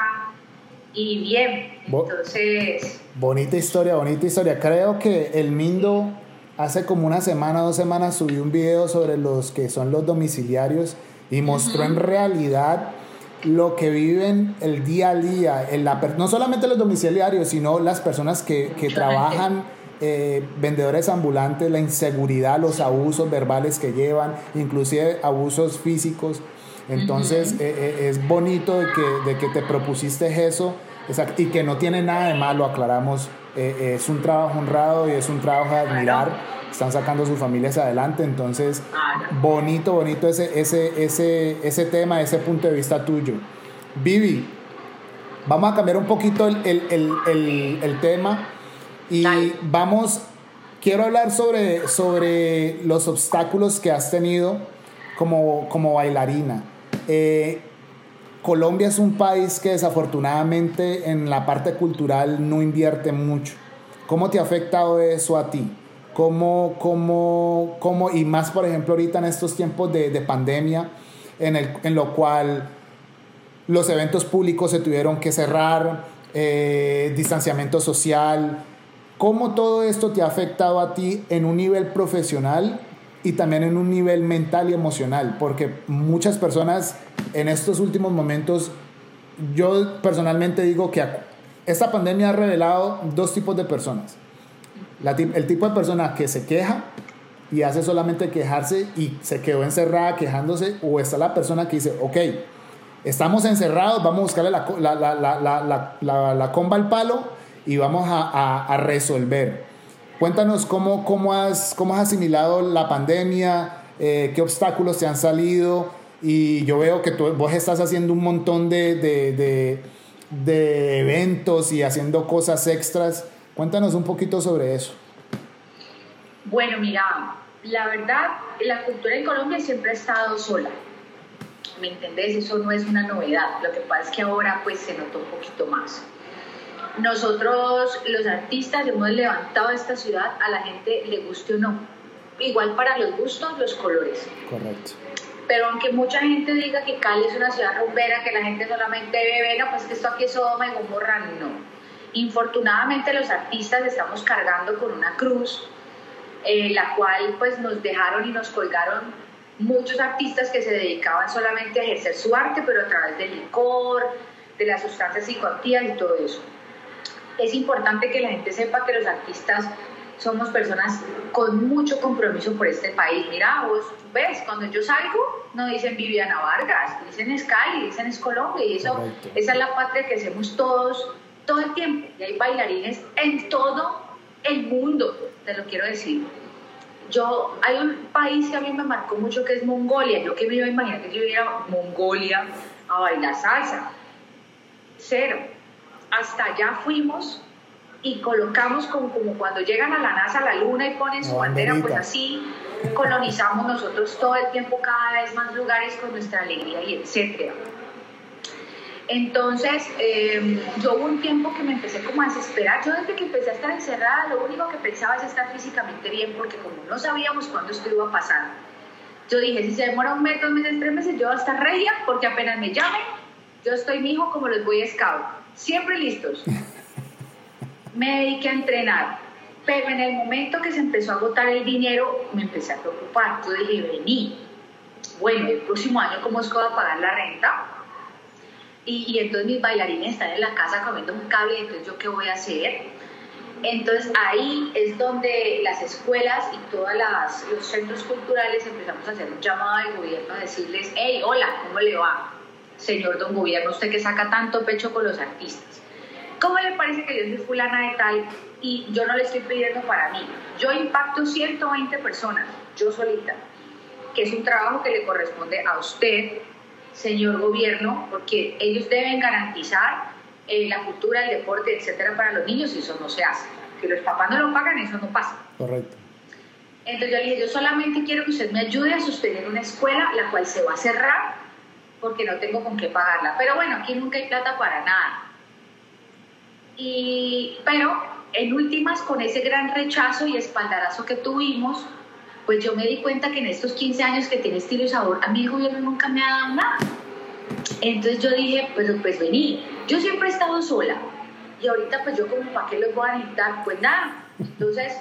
[SPEAKER 2] y bien. Entonces.
[SPEAKER 1] Bonita historia, bonita historia. Creo que el Mindo hace como una semana, dos semanas subió un video sobre los que son los domiciliarios y mostró en realidad lo que viven el día a día, en la, no solamente los domiciliarios, sino las personas que, que trabajan eh, vendedores ambulantes, la inseguridad, los abusos verbales que llevan, inclusive abusos físicos. Entonces eh, eh, es bonito de que, de que te propusiste eso y que no tiene nada de malo, aclaramos. es un trabajo honrado y es un trabajo de admirar. Están sacando sus familias adelante, entonces bonito, bonito ese, ese, ese, ese tema, ese punto de vista tuyo. Vivi, vamos a cambiar un poquito el, el, el, el tema y vamos, quiero hablar sobre, sobre los obstáculos que has tenido como, como bailarina. Eh, Colombia es un país que desafortunadamente en la parte cultural no invierte mucho. ¿Cómo te ha afectado eso a ti? ¿Cómo, cómo, cómo y más por ejemplo ahorita en estos tiempos de, de pandemia, en, el, en lo cual los eventos públicos se tuvieron que cerrar, eh, distanciamiento social, ¿Cómo todo esto te ha afectado a ti en un nivel profesional y también en un nivel mental y emocional? Porque muchas personas en estos últimos momentos, yo personalmente digo que esta pandemia ha revelado dos tipos de personas. el tipo de persona que se queja y hace solamente quejarse y se quedó encerrada quejándose, o está la persona que dice, ok, estamos encerrados, vamos a buscarle la, la, la comba al palo y vamos a, resolver. Cuéntanos cómo, cómo, has, cómo has asimilado la pandemia, eh, qué obstáculos te han salido y yo veo que tú, vos estás haciendo un montón de, de, de, eventos y haciendo cosas extras. Cuéntanos un poquito sobre eso.
[SPEAKER 2] Bueno, mira, la verdad, la cultura en Colombia siempre ha estado sola. ¿Me entendés? Eso no es una novedad. Lo que pasa es que ahora pues se notó un poquito más. Nosotros, los artistas, hemos levantado esta ciudad, a la gente le guste o no. Igual para los gustos, los colores.
[SPEAKER 1] Correcto.
[SPEAKER 2] Pero aunque mucha gente diga que Cali es una ciudad rumbera, que la gente solamente bebe, no, pues que esto aquí es Sodoma y Gomorra, no. Infortunadamente los artistas estamos cargando con una cruz, eh, la cual pues nos dejaron y nos colgaron muchos artistas que se dedicaban solamente a ejercer su arte, pero a través del licor, de las sustancias psicoactivas y todo eso es importante que la gente sepa que los artistas somos personas con mucho compromiso por este país. Mira, vos ves, cuando yo salgo, no dicen Viviana Vargas, dicen Scali, dicen es Colombia, y eso, esa es la patria que hacemos todos, todo el tiempo. Y hay bailarines en todo el mundo, te lo quiero decir. Yo, hay un país que a mí me marcó mucho que es Mongolia. Yo que me iba a imaginar que yo iba a Mongolia a bailar salsa. Cero hasta allá fuimos y colocamos como, como cuando llegan a la NASA a la luna y ponen su bandera, pues así colonizamos nosotros todo el tiempo cada vez más lugares con nuestra alegría y etcétera. Entonces, em, yo hubo un tiempo que me empecé como a desesperar. Yo desde que empecé a estar encerrada, lo único que pensaba es estar físicamente bien, porque como no sabíamos cuándo esto iba a pasar, yo dije, si se demora un mes, dos meses, tres meses, yo voy a estar regia, porque apenas me llamen, yo estoy mi hijo como los voy a scout siempre listos. Me dediqué a entrenar, pero en el momento que se empezó a agotar el dinero, me empecé a preocupar. Yo dije, vení, bueno, el próximo año, ¿cómo es que voy a pagar la renta? Y, entonces mis bailarines están en la casa comiendo un cable, entonces yo qué voy a hacer? Entonces ahí es donde las escuelas y todos los centros culturales empezamos a hacer un llamado al gobierno a decirles, hey, hola, ¿cómo le va? Señor don gobierno, usted que saca tanto pecho con los artistas, ¿cómo le parece que yo soy fulana de tal y yo no le estoy pidiendo para mí? Yo impacto 120 personas, yo solita, que es un trabajo que le corresponde a usted, señor gobierno, porque ellos deben garantizar eh, la cultura, el deporte, etcétera, para los niños y eso no se hace. Que los papás no lo pagan, eso no pasa.
[SPEAKER 1] Correcto.
[SPEAKER 2] Entonces yo le dije, yo solamente quiero que usted me ayude a sostener una escuela, la cual se va a cerrar porque no tengo con qué pagarla. Pero bueno, aquí nunca hay plata para nada. Y, pero en últimas, con ese gran rechazo y espaldarazo que tuvimos, pues yo me di cuenta que en estos 15 años que tiene estilo y sabor, a mí el gobierno nunca me ha dado nada. Entonces yo dije, pues, pues vení, yo siempre he estado sola y ahorita pues yo como para qué les voy a necesitar, pues nada. Entonces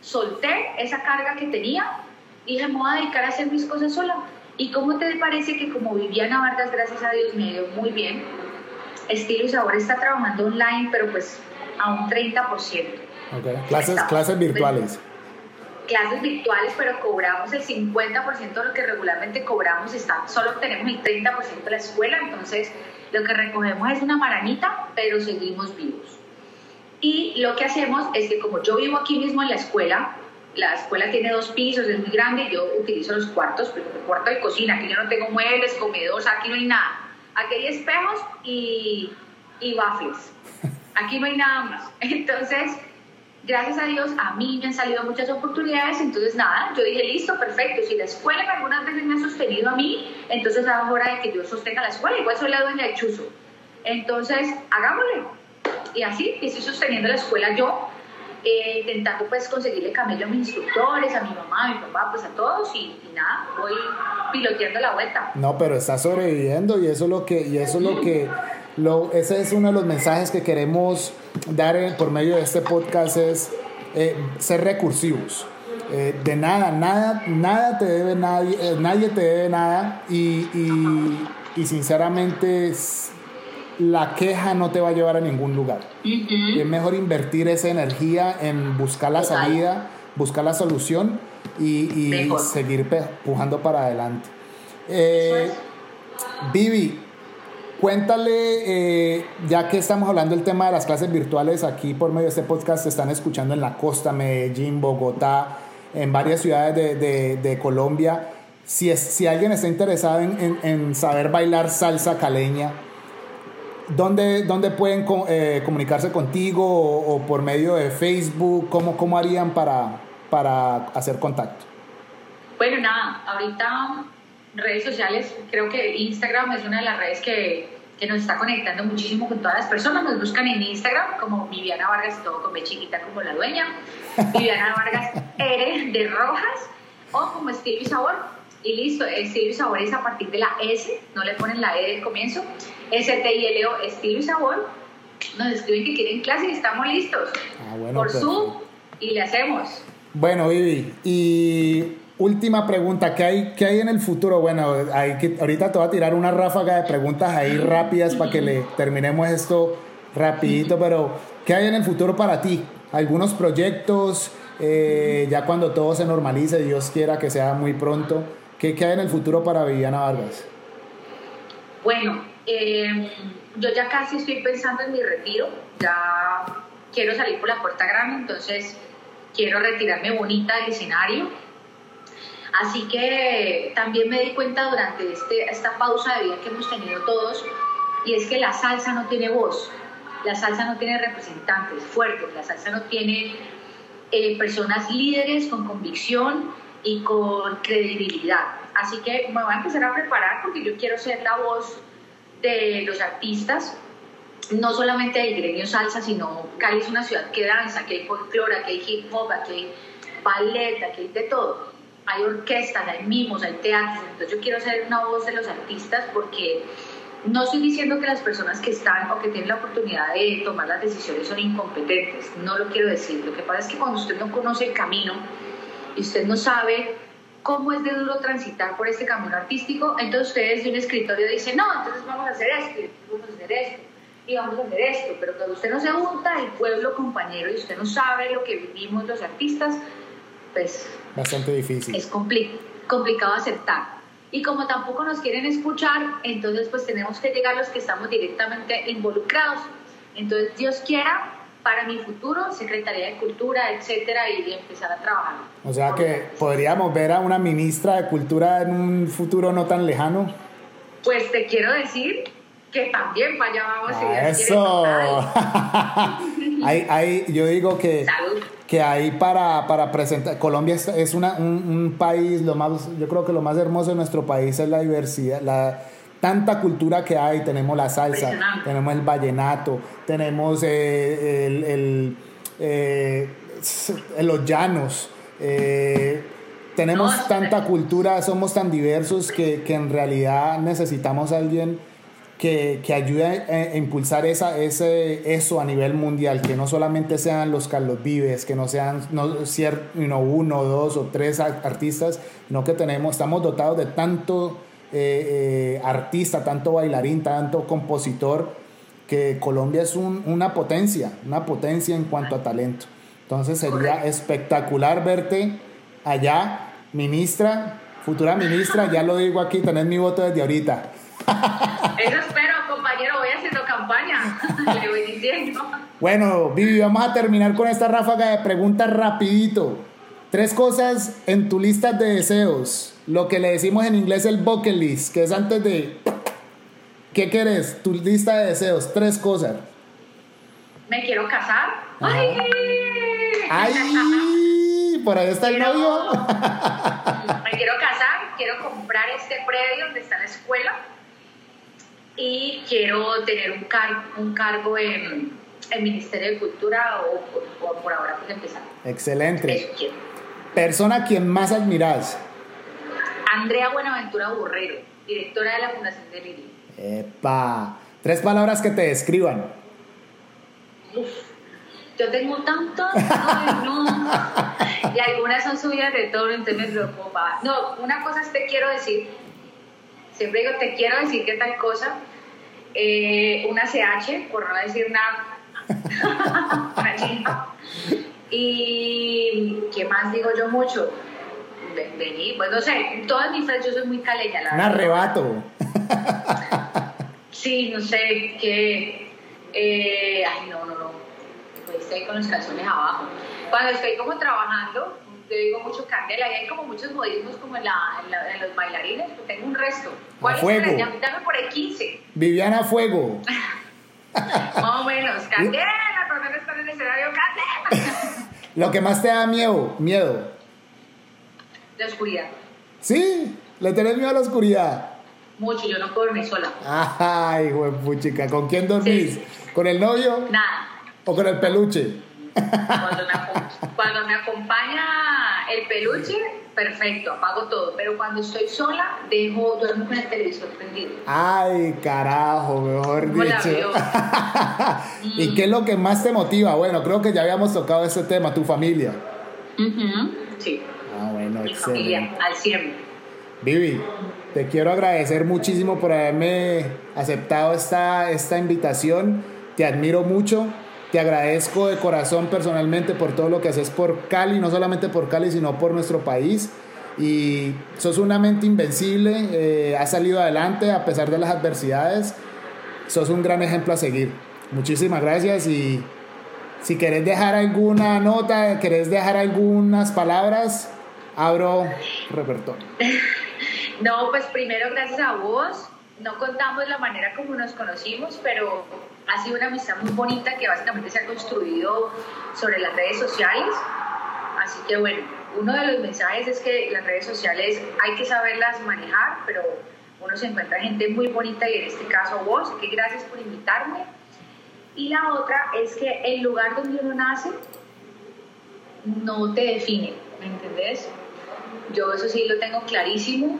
[SPEAKER 2] solté esa carga que tenía y dije, me voy a dedicar a hacer mis cosas sola. ¿Y cómo te parece que como Viviana Vargas, gracias a Dios, me dio muy bien? Estilo y Sabor está trabajando online, pero pues a un 30%.
[SPEAKER 1] Okay. Clases, clases virtuales.
[SPEAKER 2] Clases virtuales, pero cobramos el 50% de lo que regularmente cobramos. Está, solo tenemos el 30% de la escuela, entonces lo que recogemos es una maranita, pero seguimos vivos. Y lo que hacemos es que como yo vivo aquí mismo en la escuela, la escuela tiene dos pisos, es muy grande, yo utilizo los cuartos, pero el cuarto de cocina, aquí yo no tengo muebles, comedor, aquí no hay nada. Aquí hay espejos y, y waffles. Aquí no hay nada más. Entonces, gracias a Dios, a mí me han salido muchas oportunidades, entonces nada, yo dije, listo, perfecto, si la escuela algunas veces me ha sostenido a mí, entonces es hora de que yo sostenga la escuela, igual soy la dueña de Chuzo. Entonces, hagámosle. Y así, estoy sosteniendo la escuela yo, eh, intentando pues conseguirle camello a mis instructores, a mi mamá, a mi papá, pues a todos y, nada, voy piloteando la vuelta.
[SPEAKER 1] No, pero está sobreviviendo y eso es lo que, y eso es lo que, ese es uno de los mensajes que queremos dar por medio de este podcast es eh, ser recursivos. Eh, de nada, nada, nada te debe nadie, nadie te debe nada y, y sinceramente la queja no te va a llevar a ningún lugar. Es mejor invertir esa energía en buscar la salida, buscar la solución y, seguir pujando para adelante. Eh, Vivi, cuéntale, eh, ya que estamos hablando del tema de las clases virtuales, aquí por medio de este podcast se están escuchando en la costa, Medellín, Bogotá, en varias ciudades de, Colombia. Si, es, si alguien está interesado en saber bailar salsa caleña, ¿Dónde, dónde pueden eh, comunicarse contigo o, por medio de Facebook? ¿Cómo, cómo harían para, para hacer contacto?
[SPEAKER 2] Bueno, nada, ahorita redes sociales, creo que Instagram es una de las redes que, que, nos está conectando muchísimo con todas las personas. Nos buscan en Instagram como Viviana Vargas, todo con B chiquita como la dueña, Viviana Vargas R de Rojas o como Estilo y Sabor. Y listo, Estilo y Sabor es a partir de la S, no le ponen la E del comienzo. STILO Estilo y Sabor, nos escriben que quieren clase y estamos listos. Ah, por Zoom y le hacemos.
[SPEAKER 1] Bueno, Vivi, y última pregunta, ¿qué hay, qué hay en el futuro? Bueno, hay que, ahorita te voy a tirar una ráfaga de preguntas ahí rápidas para que le terminemos esto rapidito, pero ¿qué hay en el futuro para ti? ¿Algunos proyectos? Eh, ya cuando todo se normalice, Dios quiera que sea muy pronto, ¿qué, qué hay en el futuro para Viviana Vargas?
[SPEAKER 2] Bueno, eh, yo ya casi estoy pensando en mi retiro, ya quiero salir por la puerta grande, entonces quiero retirarme bonita del escenario. Así que también me di cuenta durante este, esta pausa de vida que hemos tenido todos, y es que la salsa no tiene voz, la salsa no tiene representantes fuertes, la salsa no tiene eh, personas líderes con convicción y con credibilidad. Así que me voy a empezar a preparar porque yo quiero ser la voz de los artistas, no solamente del gremio salsa, sino Cali es una ciudad que danza, que hay folclore, que hay hip hop, que hay ballet, que hay de todo. Hay orquestas, hay mimos, hay teatros. Entonces yo quiero ser una voz de los artistas porque no estoy diciendo que las personas que están o que tienen la oportunidad de tomar las decisiones son incompetentes. No lo quiero decir. Lo que pasa es que cuando usted no conoce el camino y usted no sabe cómo es de duro transitar por este camino artístico, entonces ustedes de un escritorio dicen, no, entonces vamos a hacer esto, y vamos a hacer esto, y vamos a hacer esto, pero cuando usted no se junta, el pueblo compañero, y usted no sabe lo que vivimos los artistas, pues...
[SPEAKER 1] Bastante difícil.
[SPEAKER 2] Es complicado aceptar. Y como tampoco nos quieren escuchar, entonces pues tenemos que llegar los que estamos directamente involucrados. Entonces, Dios quiera, para mi futuro, Secretaría de Cultura, etcétera, y empezar a trabajar.
[SPEAKER 1] O sea que podríamos ver a una ministra de Cultura en un futuro no tan lejano.
[SPEAKER 2] Pues te quiero decir que también vaya vamos
[SPEAKER 1] a Eso. hay, hay, yo digo que, que ahí para, para presentar, Colombia es, una, un, país, lo más, yo creo que lo más hermoso de nuestro país es la diversidad, la tanta cultura que hay, tenemos la salsa, tenemos el vallenato, tenemos eh, el, el, eh, los llanos, eh, tenemos tanta cultura, somos tan diversos que, que en realidad necesitamos a alguien que, que ayude a, impulsar esa, ese, eso a nivel mundial, que no solamente sean los Carlos Vives, que no sean no, uno, dos o tres artistas, sino que tenemos, estamos dotados de tanto eh, eh, artista, tanto bailarín, tanto compositor, que Colombia es un, una potencia, una potencia en cuanto a talento. Entonces sería espectacular verte allá, ministra, futura ministra, ya lo digo aquí, tenés mi voto desde ahorita.
[SPEAKER 2] Eso espero, compañero, voy haciendo campaña, le voy diciendo.
[SPEAKER 1] Bueno, Vivi, vamos a terminar con esta ráfaga de preguntas rapidito. Tres cosas en tu lista de deseos. Lo que le decimos en inglés el bucket list, que es antes de... ¿Qué querés? Tu lista de deseos. Tres cosas.
[SPEAKER 2] Me quiero casar. ¡Ay!
[SPEAKER 1] ¡Ay! Por ahí está el novio.
[SPEAKER 2] Me quiero casar, quiero comprar este predio donde está la escuela y quiero tener un, car un cargo en el Ministerio de Cultura o, por ahora pues empezar.
[SPEAKER 1] Excelente. Persona a quien más admiras.
[SPEAKER 2] Andrea Buenaventura Burrero, directora de la Fundación de Lili.
[SPEAKER 1] Epa. Tres palabras que te describan.
[SPEAKER 2] Uf, yo tengo tantas, no, y algunas son subidas de todo, entonces me preocupa. No, una cosa es te quiero decir, siempre digo te quiero decir qué tal cosa, eh, una CH, por no decir nada, una. Y ¿qué más digo yo mucho? Vení, pues no sé, todas mis frases yo soy muy caleña,
[SPEAKER 1] la Un arrebato.
[SPEAKER 2] sí, no sé, que... Eh, ay, no, no, no. Pues estoy con los calzones abajo. Cuando estoy como trabajando, yo digo mucho candela y hay como muchos modismos como en, la, en, los bailarines, pues tengo un resto. ¿Cuál es fuego. Dame por el 15.
[SPEAKER 1] Viviana Fuego.
[SPEAKER 2] Más o menos. Candela, cuando está en el escenario, candela.
[SPEAKER 1] Lo que más te da miedo, miedo.
[SPEAKER 2] La oscuridad.
[SPEAKER 1] ¿Sí? ¿Le tenés miedo a la oscuridad?
[SPEAKER 2] Mucho, yo no puedo dormir sola.
[SPEAKER 1] Ay, güey, puchica. ¿Con quién dormís? ¿Con el novio?
[SPEAKER 2] Nada.
[SPEAKER 1] ¿O con el peluche?
[SPEAKER 2] Cuando me, cuando me acompaña el peluche, perfecto, apago todo. Pero cuando estoy sola, dejo, duermo con el televisor prendido.
[SPEAKER 1] Ay, carajo, mejor dicho. ¿Y qué es lo que más te motiva? Bueno, creo que ya habíamos tocado ese tema, tu familia.
[SPEAKER 2] Sí.
[SPEAKER 1] Ah, bueno,
[SPEAKER 2] Mi familia, al 100.
[SPEAKER 1] Vivi, te quiero agradecer muchísimo por haberme aceptado esta, esta invitación. Te admiro mucho te agradezco de corazón personalmente por todo lo que haces por Cali, no solamente por Cali, sino por nuestro país. Y sos una mente invencible, eh, has salido adelante a pesar de las adversidades. Sos un gran ejemplo a seguir. Muchísimas gracias y si querés dejar alguna nota, querés dejar algunas palabras, abro repertorio.
[SPEAKER 2] No, pues primero gracias a vos. No contamos la manera como nos conocimos, pero ha sido una amistad muy bonita que básicamente se ha construido sobre las redes sociales. Así que bueno, uno de los mensajes es que las redes sociales hay que saberlas manejar, pero uno se encuentra gente muy bonita y en este caso vos, que gracias por invitarme. Y la otra es que el lugar donde uno nace no te define, ¿me entendés? Yo eso sí lo tengo clarísimo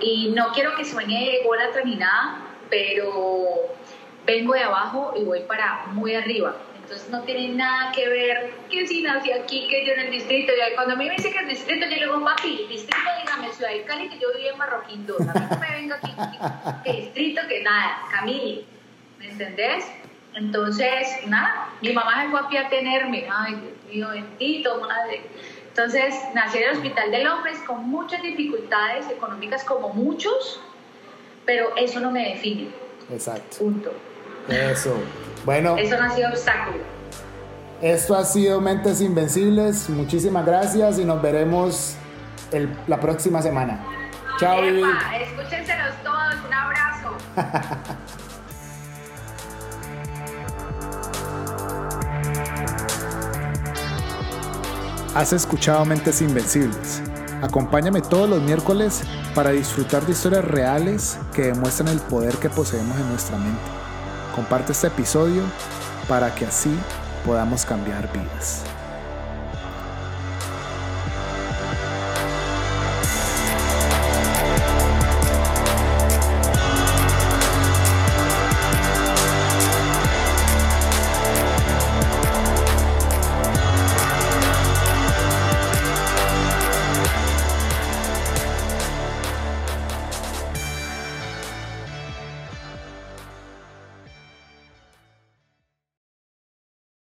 [SPEAKER 2] y no quiero que suene ególatra ni nada, pero vengo de abajo y voy para muy arriba. Entonces no tiene nada que ver que si nací aquí, que yo en el distrito. Y cuando a me dice que el distrito, yo le digo, papi, distrito, dígame, Ciudad de Cali, que yo viví en Marroquín 2. A mí no me venga aquí, que distrito, que nada, Camille. ¿Me entendés? Entonces, nada, mi mamá se fue a tenerme. Ay, Dios mío, bendito, madre. Entonces, nací en el Hospital de López con muchas dificultades económicas como muchos, pero eso no me define.
[SPEAKER 1] Exacto.
[SPEAKER 2] Punto.
[SPEAKER 1] Eso. Bueno.
[SPEAKER 2] Eso no ha sido obstáculo.
[SPEAKER 1] Esto ha sido Mentes Invencibles. Muchísimas gracias y nos veremos la próxima semana. Chao.
[SPEAKER 2] Escúchenselos todos. Un abrazo.
[SPEAKER 1] Has escuchado Mentes Invencibles. Acompáñame todos los miércoles para disfrutar de historias reales que demuestran el poder que poseemos en nuestra mente. Comparte este episodio para que así podamos cambiar vidas.